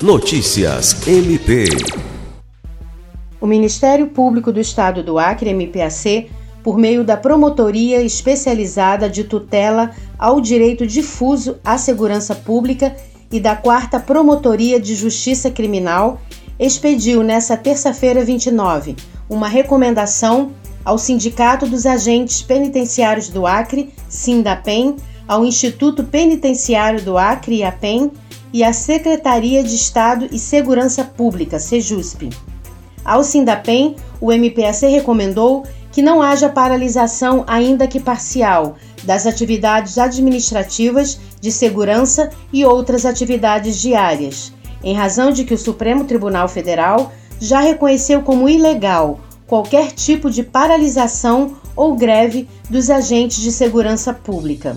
Notícias MP. O Ministério Público do Estado do Acre, MPAC, por meio da Promotoria Especializada de Tutela ao Direito Difuso à Segurança Pública e da Quarta Promotoria de Justiça Criminal, expediu nesta terça-feira 29 uma recomendação ao Sindicato dos Agentes Penitenciários do Acre, SINDAPEN, ao Instituto Penitenciário do Acre, IAPEN, e à Secretaria de Estado e Segurança Pública, SEJUSP. Ao SINDAPEN, o MPAC recomendou que não haja paralisação, ainda que parcial, das atividades administrativas, de segurança e outras atividades diárias, em razão de que o Supremo Tribunal Federal já reconheceu como ilegal qualquer tipo de paralisação ou greve dos agentes de segurança pública.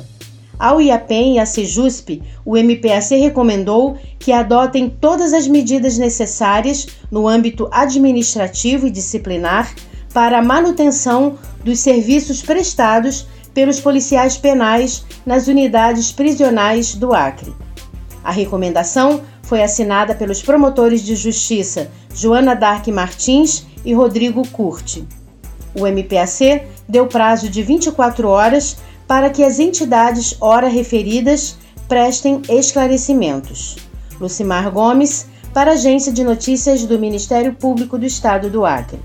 Ao IAPEM e à Sejusp, o MPAC recomendou que adotem todas as medidas necessárias no âmbito administrativo e disciplinar para a manutenção dos serviços prestados pelos policiais penais nas unidades prisionais do Acre. A recomendação foi assinada pelos promotores de justiça Joana Dark Martins e Rodrigo Curti. O MPAC deu prazo de 24 horas para que as entidades ora referidas prestem esclarecimentos. Lucimar Gomes, para a Agência de Notícias do Ministério Público do Estado do Acre.